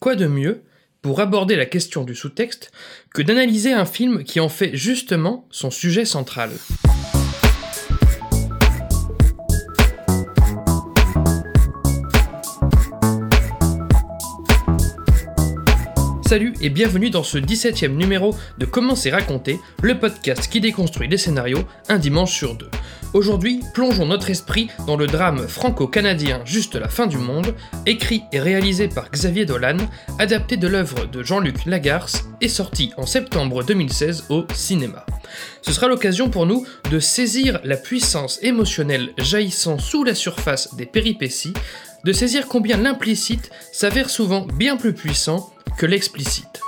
Quoi de mieux pour aborder la question du sous-texte que d'analyser un film qui en fait justement son sujet central Salut et bienvenue dans ce 17ème numéro de Comment c'est raconté, le podcast qui déconstruit les scénarios un dimanche sur deux. Aujourd'hui, plongeons notre esprit dans le drame franco-canadien Juste la fin du monde, écrit et réalisé par Xavier Dolan, adapté de l'œuvre de Jean-Luc Lagarce et sorti en septembre 2016 au cinéma. Ce sera l'occasion pour nous de saisir la puissance émotionnelle jaillissant sous la surface des péripéties, de saisir combien l'implicite s'avère souvent bien plus puissant que l'explicite.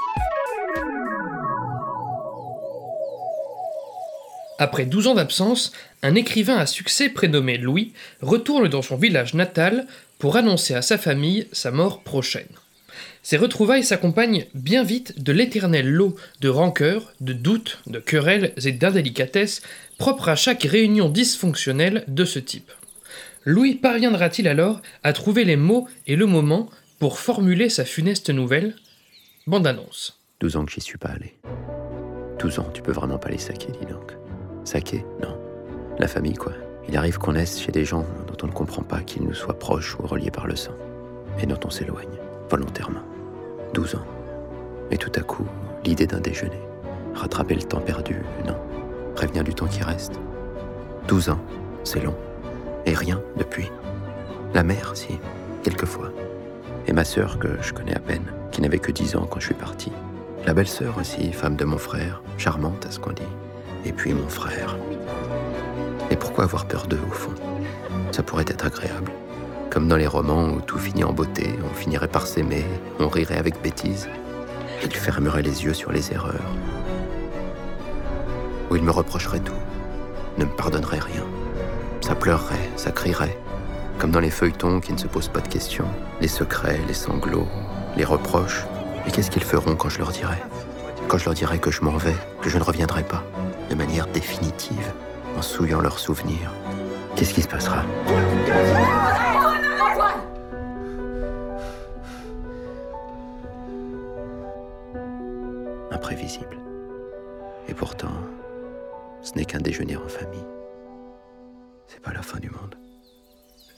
Après 12 ans d'absence, un écrivain à succès prénommé Louis retourne dans son village natal pour annoncer à sa famille sa mort prochaine. Ces retrouvailles s'accompagnent bien vite de l'éternel lot de rancœurs, de doutes, de querelles et d'indélicatesses propres à chaque réunion dysfonctionnelle de ce type. Louis parviendra-t-il alors à trouver les mots et le moment pour formuler sa funeste nouvelle? Bande annonce. 12 ans que j'y suis pas allé. 12 ans, tu peux vraiment pas les saquer, dis donc. Saquer Non. La famille, quoi. Il arrive qu'on naisse chez des gens dont on ne comprend pas qu'ils nous soient proches ou reliés par le sang, et dont on s'éloigne, volontairement. 12 ans. Et tout à coup, l'idée d'un déjeuner. Rattraper le temps perdu, non. Prévenir du temps qui reste. 12 ans, c'est long. Et rien depuis. La mère, si, quelquefois. Et ma sœur, que je connais à peine, qui n'avait que 10 ans quand je suis parti. La belle-sœur aussi, femme de mon frère, charmante à ce qu'on dit. Et puis mon frère. Et pourquoi avoir peur d'eux, au fond? Ça pourrait être agréable. Comme dans les romans où tout finit en beauté, on finirait par s'aimer, on rirait avec bêtise. Ils fermeraient les yeux sur les erreurs. Ou ils me reprocheraient tout, ne me pardonneraient rien. Ça pleurerait, ça crierait, comme dans les feuilletons qui ne se posent pas de questions, les secrets, les sanglots, les reproches. Et qu'est-ce qu'ils feront quand je leur dirai? Quand je leur dirai que je m'en vais, que je ne reviendrai pas, de manière définitive, en souillant leurs souvenirs. Qu'est-ce qui se passera? Imprévisible. Et pourtant, ce n'est qu'un déjeuner en famille. C'est pas la fin du monde.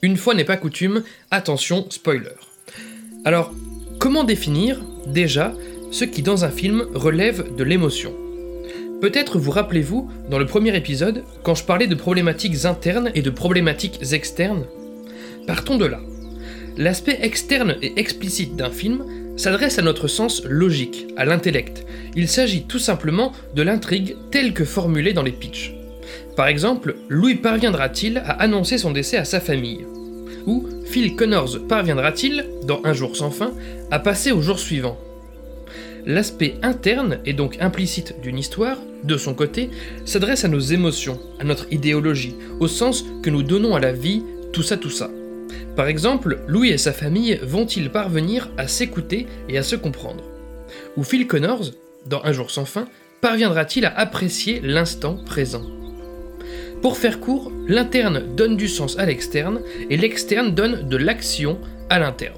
Une fois n'est pas coutume, attention, spoiler. Alors, comment définir, déjà, ce qui dans un film relève de l'émotion? Peut-être vous rappelez-vous, dans le premier épisode, quand je parlais de problématiques internes et de problématiques externes? Partons de là. L'aspect externe et explicite d'un film s'adresse à notre sens logique, à l'intellect. Il s'agit tout simplement de l'intrigue telle que formulée dans les pitchs. Par exemple, Louis parviendra-t-il à annoncer son décès à sa famille Ou Phil Connors parviendra-t-il, dans Un jour sans fin, à passer au jour suivant L'aspect interne et donc implicite d'une histoire, de son côté, s'adresse à nos émotions, à notre idéologie, au sens que nous donnons à la vie, tout ça, tout ça. Par exemple, Louis et sa famille vont-ils parvenir à s'écouter et à se comprendre Ou Phil Connors, dans Un jour sans fin, parviendra-t-il à apprécier l'instant présent Pour faire court, l'interne donne du sens à l'externe et l'externe donne de l'action à l'interne.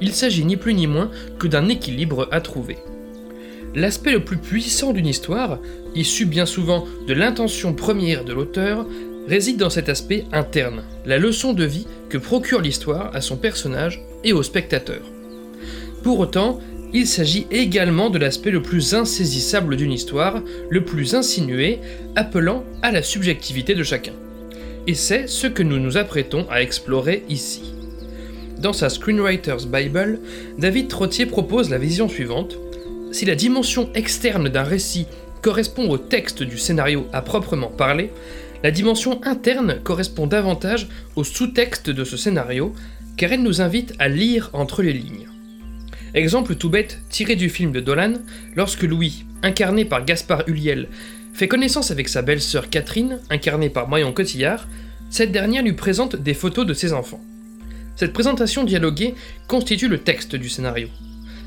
Il s'agit ni plus ni moins que d'un équilibre à trouver. L'aspect le plus puissant d'une histoire, issu bien souvent de l'intention première de l'auteur, réside dans cet aspect interne, la leçon de vie que procure l'histoire à son personnage et au spectateur. Pour autant, il s'agit également de l'aspect le plus insaisissable d'une histoire, le plus insinué, appelant à la subjectivité de chacun. Et c'est ce que nous nous apprêtons à explorer ici. Dans sa Screenwriter's Bible, David Trottier propose la vision suivante si la dimension externe d'un récit correspond au texte du scénario à proprement parler, la dimension interne correspond davantage au sous-texte de ce scénario, car elle nous invite à lire entre les lignes. Exemple tout bête tiré du film de Dolan, lorsque Louis, incarné par Gaspard Huliel, fait connaissance avec sa belle-sœur Catherine, incarnée par Marion Cotillard, cette dernière lui présente des photos de ses enfants. Cette présentation dialoguée constitue le texte du scénario.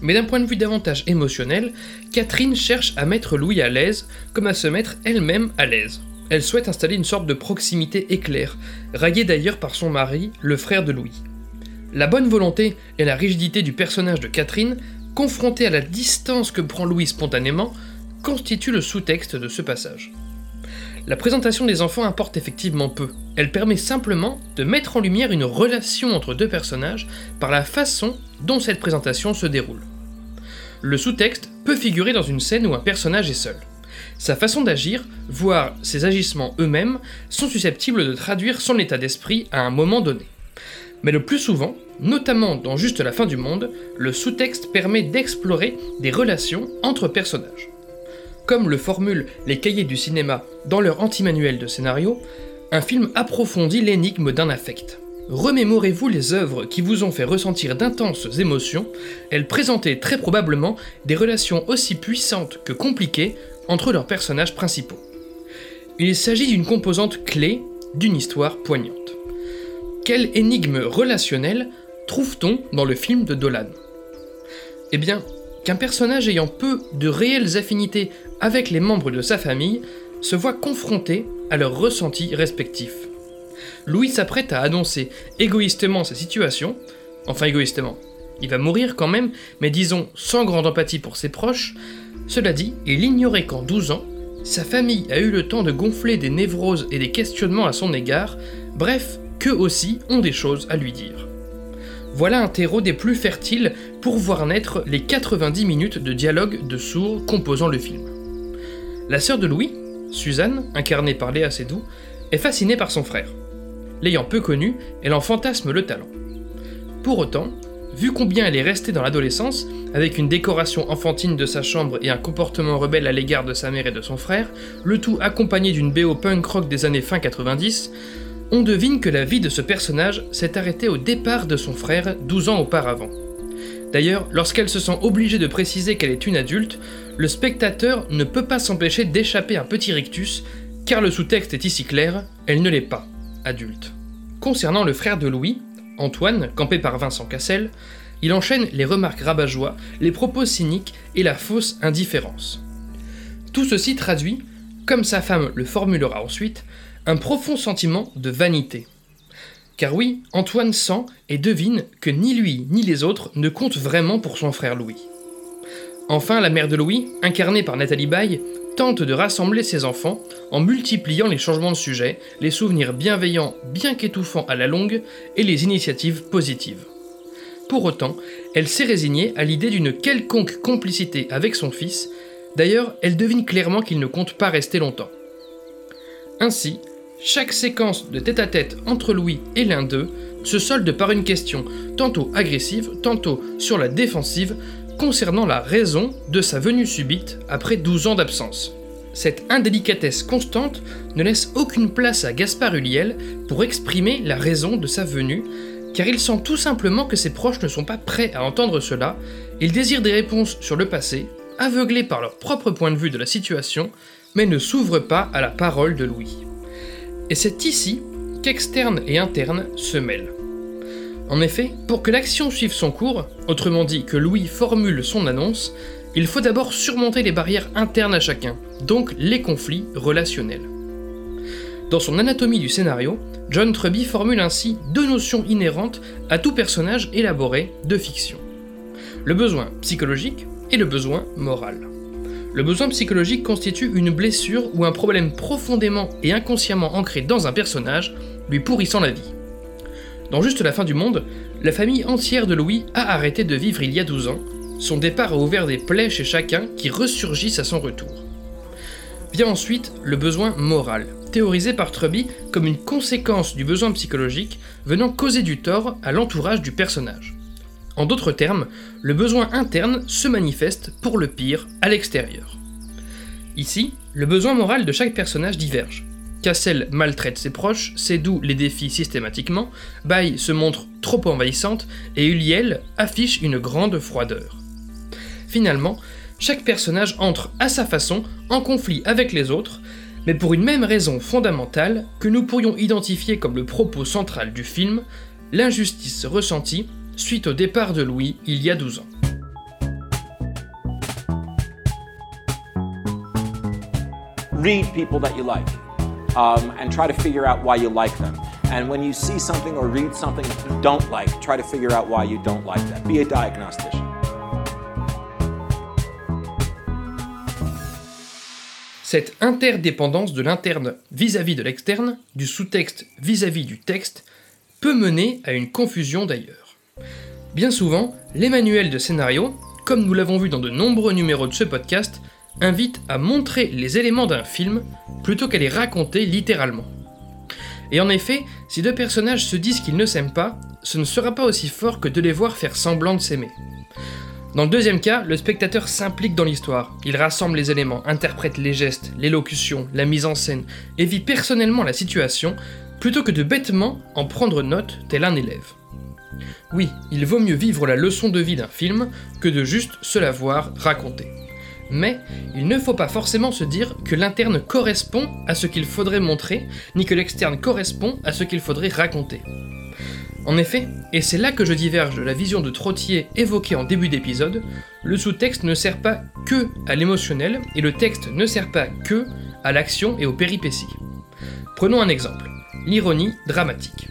Mais d'un point de vue davantage émotionnel, Catherine cherche à mettre Louis à l'aise, comme à se mettre elle-même à l'aise. Elle souhaite installer une sorte de proximité éclair, raillée d'ailleurs par son mari, le frère de Louis. La bonne volonté et la rigidité du personnage de Catherine confronté à la distance que prend Louis spontanément, constitue le sous-texte de ce passage. La présentation des enfants importe effectivement peu. Elle permet simplement de mettre en lumière une relation entre deux personnages par la façon dont cette présentation se déroule. Le sous-texte peut figurer dans une scène où un personnage est seul. Sa façon d'agir, voire ses agissements eux-mêmes, sont susceptibles de traduire son état d'esprit à un moment donné. Mais le plus souvent, notamment dans Juste la fin du monde, le sous-texte permet d'explorer des relations entre personnages. Comme le formulent les cahiers du cinéma dans leur anti-manuel de scénario, un film approfondit l'énigme d'un affect. Remémorez-vous les œuvres qui vous ont fait ressentir d'intenses émotions, elles présentaient très probablement des relations aussi puissantes que compliquées entre leurs personnages principaux. Il s'agit d'une composante clé d'une histoire poignante. Quelle énigme relationnelle trouve-t-on dans le film de Dolan? Eh bien, qu'un personnage ayant peu de réelles affinités avec les membres de sa famille se voit confronté à leurs ressentis respectifs. Louis s'apprête à annoncer égoïstement sa situation, enfin égoïstement, il va mourir quand même, mais disons sans grande empathie pour ses proches, cela dit, il ignorait qu'en 12 ans, sa famille a eu le temps de gonfler des névroses et des questionnements à son égard, bref, qu'eux aussi ont des choses à lui dire. Voilà un terreau des plus fertiles pour voir naître les 90 minutes de dialogue de sourds composant le film. La sœur de Louis, Suzanne, incarnée par Léa Seydoux, est fascinée par son frère. L'ayant peu connu, elle en fantasme le talent. Pour autant, vu combien elle est restée dans l'adolescence, avec une décoration enfantine de sa chambre et un comportement rebelle à l'égard de sa mère et de son frère, le tout accompagné d'une BO punk rock des années fin 90, on devine que la vie de ce personnage s'est arrêtée au départ de son frère 12 ans auparavant. D'ailleurs, lorsqu'elle se sent obligée de préciser qu'elle est une adulte, le spectateur ne peut pas s'empêcher d'échapper un petit rictus, car le sous-texte est ici clair, elle ne l'est pas, adulte. Concernant le frère de Louis, Antoine, campé par Vincent Cassel, il enchaîne les remarques rabat-joie, les propos cyniques et la fausse indifférence. Tout ceci traduit, comme sa femme le formulera ensuite, un profond sentiment de vanité. Car oui, Antoine sent et devine que ni lui ni les autres ne comptent vraiment pour son frère Louis. Enfin, la mère de Louis, incarnée par Nathalie Baye, tente de rassembler ses enfants en multipliant les changements de sujet, les souvenirs bienveillants bien qu'étouffants à la longue et les initiatives positives. Pour autant, elle s'est résignée à l'idée d'une quelconque complicité avec son fils, d'ailleurs elle devine clairement qu'il ne compte pas rester longtemps. Ainsi, chaque séquence de tête-à-tête entre Louis et l'un d'eux se solde par une question tantôt agressive, tantôt sur la défensive, concernant la raison de sa venue subite après 12 ans d'absence. Cette indélicatesse constante ne laisse aucune place à Gaspard Huliel pour exprimer la raison de sa venue, car il sent tout simplement que ses proches ne sont pas prêts à entendre cela, il désire des réponses sur le passé, aveuglés par leur propre point de vue de la situation, mais ne s'ouvrent pas à la parole de Louis. Et c'est ici qu'externe et interne se mêlent. En effet, pour que l'action suive son cours, autrement dit que Louis formule son annonce, il faut d'abord surmonter les barrières internes à chacun, donc les conflits relationnels. Dans son anatomie du scénario, John Truby formule ainsi deux notions inhérentes à tout personnage élaboré de fiction. Le besoin psychologique et le besoin moral. Le besoin psychologique constitue une blessure ou un problème profondément et inconsciemment ancré dans un personnage, lui pourrissant la vie. Dans Juste la fin du monde, la famille entière de Louis a arrêté de vivre il y a 12 ans. Son départ a ouvert des plaies chez chacun qui ressurgissent à son retour. Vient ensuite le besoin moral, théorisé par Truby comme une conséquence du besoin psychologique venant causer du tort à l'entourage du personnage. En d'autres termes, le besoin interne se manifeste pour le pire à l'extérieur. Ici, le besoin moral de chaque personnage diverge. Cassel maltraite ses proches, Sédou les défie systématiquement, Baye se montre trop envahissante et Uliel affiche une grande froideur. Finalement, chaque personnage entre à sa façon en conflit avec les autres, mais pour une même raison fondamentale que nous pourrions identifier comme le propos central du film, l'injustice ressentie suite au départ de Louis il y a 12 ans. Read people that you like um, and try to figure out why you like them. And when you see something or read something you don't like, try to figure out why you don't like that. Be a diagnostician. Cette interdépendance de l'interne vis-à-vis de l'externe, du sous-texte vis-à-vis du texte, peut mener à une confusion d'ailleurs. Bien souvent, les manuels de scénario, comme nous l'avons vu dans de nombreux numéros de ce podcast, invitent à montrer les éléments d'un film plutôt qu'à les raconter littéralement. Et en effet, si deux personnages se disent qu'ils ne s'aiment pas, ce ne sera pas aussi fort que de les voir faire semblant de s'aimer. Dans le deuxième cas, le spectateur s'implique dans l'histoire, il rassemble les éléments, interprète les gestes, l'élocution, la mise en scène, et vit personnellement la situation, plutôt que de bêtement en prendre note tel un élève. Oui, il vaut mieux vivre la leçon de vie d'un film que de juste se la voir raconter. Mais il ne faut pas forcément se dire que l'interne correspond à ce qu'il faudrait montrer, ni que l'externe correspond à ce qu'il faudrait raconter. En effet, et c'est là que je diverge de la vision de Trottier évoquée en début d'épisode, le sous-texte ne sert pas que à l'émotionnel et le texte ne sert pas que à l'action et aux péripéties. Prenons un exemple, l'ironie dramatique.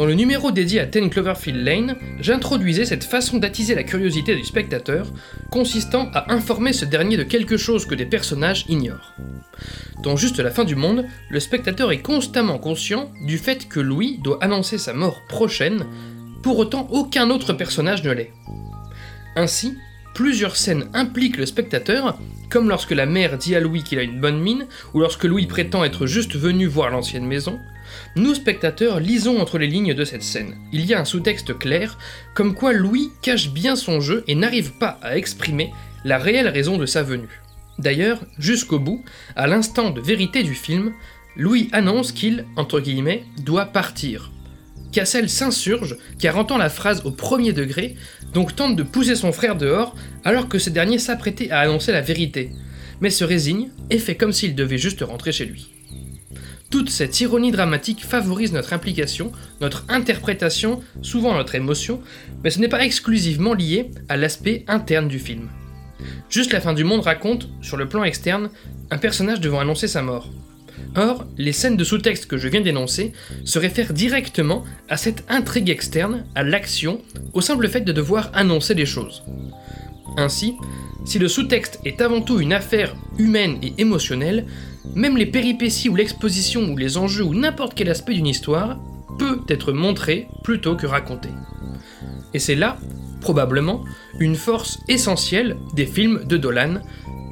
Dans le numéro dédié à Ten Cloverfield Lane, j'introduisais cette façon d'attiser la curiosité du spectateur, consistant à informer ce dernier de quelque chose que des personnages ignorent. Dans Juste la fin du monde, le spectateur est constamment conscient du fait que Louis doit annoncer sa mort prochaine, pour autant aucun autre personnage ne l'est. Ainsi, plusieurs scènes impliquent le spectateur, comme lorsque la mère dit à Louis qu'il a une bonne mine, ou lorsque Louis prétend être juste venu voir l'ancienne maison, nous, spectateurs, lisons entre les lignes de cette scène. Il y a un sous-texte clair, comme quoi Louis cache bien son jeu et n'arrive pas à exprimer la réelle raison de sa venue. D'ailleurs, jusqu'au bout, à l'instant de vérité du film, Louis annonce qu'il, entre guillemets, doit partir. Cassel s'insurge car entend la phrase au premier degré, donc tente de pousser son frère dehors alors que ce dernier s'apprêtait à annoncer la vérité, mais se résigne et fait comme s'il devait juste rentrer chez lui. Toute cette ironie dramatique favorise notre implication, notre interprétation, souvent notre émotion, mais ce n'est pas exclusivement lié à l'aspect interne du film. Juste la fin du monde raconte, sur le plan externe, un personnage devant annoncer sa mort. Or, les scènes de sous-texte que je viens d'énoncer se réfèrent directement à cette intrigue externe, à l'action, au simple fait de devoir annoncer les choses. Ainsi, si le sous-texte est avant tout une affaire humaine et émotionnelle, même les péripéties ou l'exposition ou les enjeux ou n'importe quel aspect d'une histoire peut être montré plutôt que raconté. Et c'est là, probablement, une force essentielle des films de Dolan,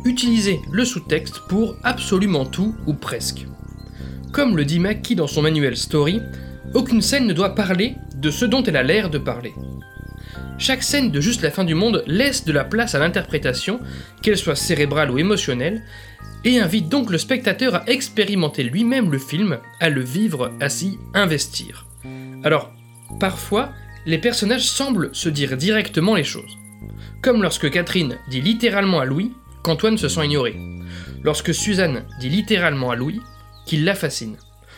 utiliser le sous-texte pour absolument tout ou presque. Comme le dit Mackie dans son manuel Story, aucune scène ne doit parler de ce dont elle a l'air de parler. Chaque scène de Juste la fin du monde laisse de la place à l'interprétation, qu'elle soit cérébrale ou émotionnelle, et invite donc le spectateur à expérimenter lui-même le film, à le vivre, à s'y investir. Alors, parfois, les personnages semblent se dire directement les choses. Comme lorsque Catherine dit littéralement à Louis qu'Antoine se sent ignoré. Lorsque Suzanne dit littéralement à Louis qu'il la fascine.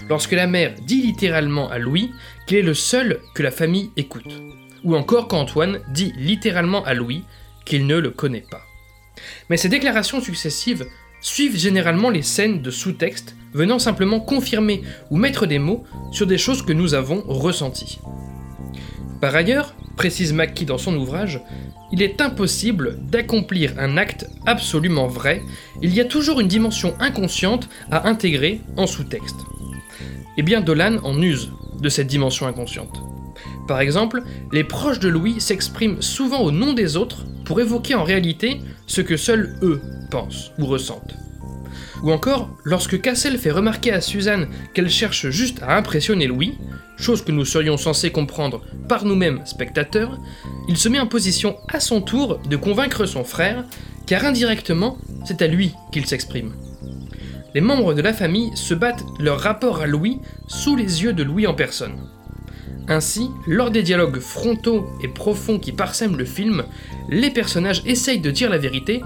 Lorsque la mère dit littéralement à Louis qu'il est le seul que la famille écoute. Ou encore quand Antoine dit littéralement à Louis qu'il ne le connaît pas. Mais ces déclarations successives suivent généralement les scènes de sous-texte venant simplement confirmer ou mettre des mots sur des choses que nous avons ressenties. Par ailleurs, précise Mackie dans son ouvrage, il est impossible d'accomplir un acte absolument vrai, il y a toujours une dimension inconsciente à intégrer en sous-texte. Eh bien Dolan en use de cette dimension inconsciente. Par exemple, les proches de Louis s'expriment souvent au nom des autres pour évoquer en réalité ce que seuls eux pensent ou ressentent. Ou encore, lorsque Cassel fait remarquer à Suzanne qu'elle cherche juste à impressionner Louis, chose que nous serions censés comprendre par nous-mêmes spectateurs, il se met en position à son tour de convaincre son frère, car indirectement, c'est à lui qu'il s'exprime. Les membres de la famille se battent leur rapport à Louis sous les yeux de Louis en personne. Ainsi, lors des dialogues frontaux et profonds qui parsèment le film, les personnages essayent de dire la vérité,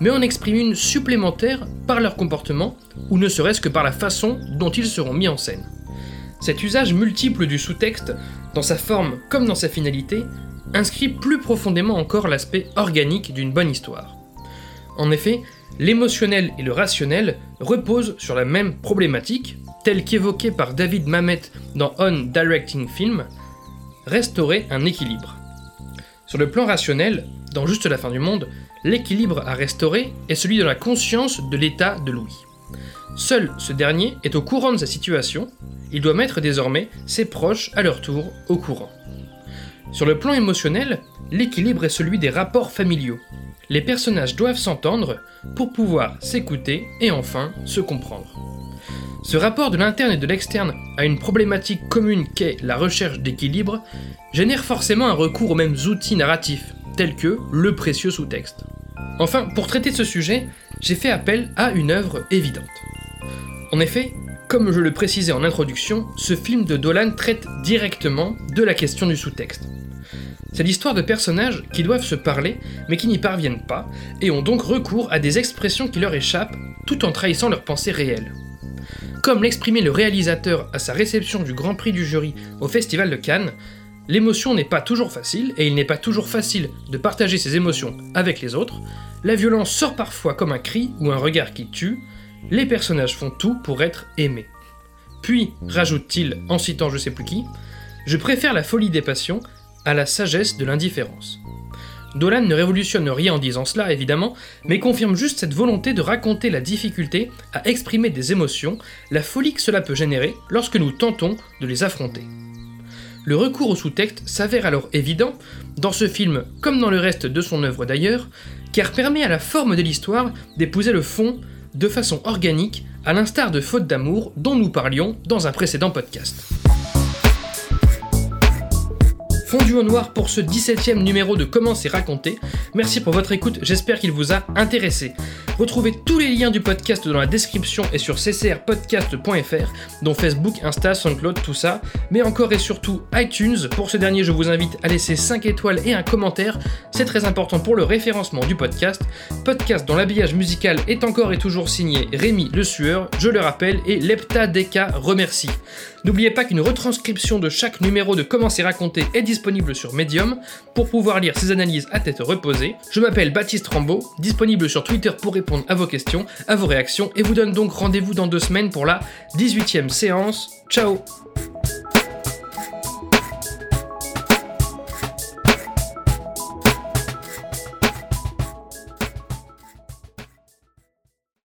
mais en expriment une supplémentaire par leur comportement, ou ne serait-ce que par la façon dont ils seront mis en scène. Cet usage multiple du sous-texte, dans sa forme comme dans sa finalité, inscrit plus profondément encore l'aspect organique d'une bonne histoire. En effet, l'émotionnel et le rationnel reposent sur la même problématique, telle qu'évoquée par David Mamet dans On Directing Film, restaurer un équilibre. Sur le plan rationnel, dans Juste la fin du monde, l'équilibre à restaurer est celui de la conscience de l'état de Louis. Seul ce dernier est au courant de sa situation, il doit mettre désormais ses proches à leur tour au courant. Sur le plan émotionnel, l'équilibre est celui des rapports familiaux. Les personnages doivent s'entendre pour pouvoir s'écouter et enfin se comprendre. Ce rapport de l'interne et de l'externe à une problématique commune qu'est la recherche d'équilibre génère forcément un recours aux mêmes outils narratifs, tels que le précieux sous-texte. Enfin, pour traiter ce sujet, j'ai fait appel à une œuvre évidente. En effet, comme je le précisais en introduction, ce film de Dolan traite directement de la question du sous-texte. C'est l'histoire de personnages qui doivent se parler mais qui n'y parviennent pas et ont donc recours à des expressions qui leur échappent tout en trahissant leurs pensées réelles. Comme l'exprimait le réalisateur à sa réception du Grand Prix du jury au Festival de Cannes, l'émotion n'est pas toujours facile et il n'est pas toujours facile de partager ses émotions avec les autres, la violence sort parfois comme un cri ou un regard qui tue, les personnages font tout pour être aimés. Puis, rajoute-t-il en citant je sais plus qui, je préfère la folie des passions à la sagesse de l'indifférence. Dolan ne révolutionne rien en disant cela, évidemment, mais confirme juste cette volonté de raconter la difficulté à exprimer des émotions, la folie que cela peut générer lorsque nous tentons de les affronter. Le recours au sous-texte s'avère alors évident, dans ce film comme dans le reste de son œuvre d'ailleurs, car permet à la forme de l'histoire d'épouser le fond de façon organique, à l'instar de Faute d'amour dont nous parlions dans un précédent podcast. Fondu au noir pour ce 17ème numéro de Comment c'est raconté. Merci pour votre écoute, j'espère qu'il vous a intéressé. Retrouvez tous les liens du podcast dans la description et sur ccrpodcast.fr, dont Facebook, Insta, SoundCloud, tout ça, mais encore et surtout iTunes. Pour ce dernier, je vous invite à laisser 5 étoiles et un commentaire, c'est très important pour le référencement du podcast. Podcast dont l'habillage musical est encore et toujours signé Rémi Le Sueur, je le rappelle, et Lepta Deka remercie. N'oubliez pas qu'une retranscription de chaque numéro de Comment c'est raconté est disponible sur Medium pour pouvoir lire ces analyses à tête reposée. Je m'appelle Baptiste Rambaud, disponible sur Twitter pour répondre à vos questions, à vos réactions, et vous donne donc rendez-vous dans deux semaines pour la 18e séance. Ciao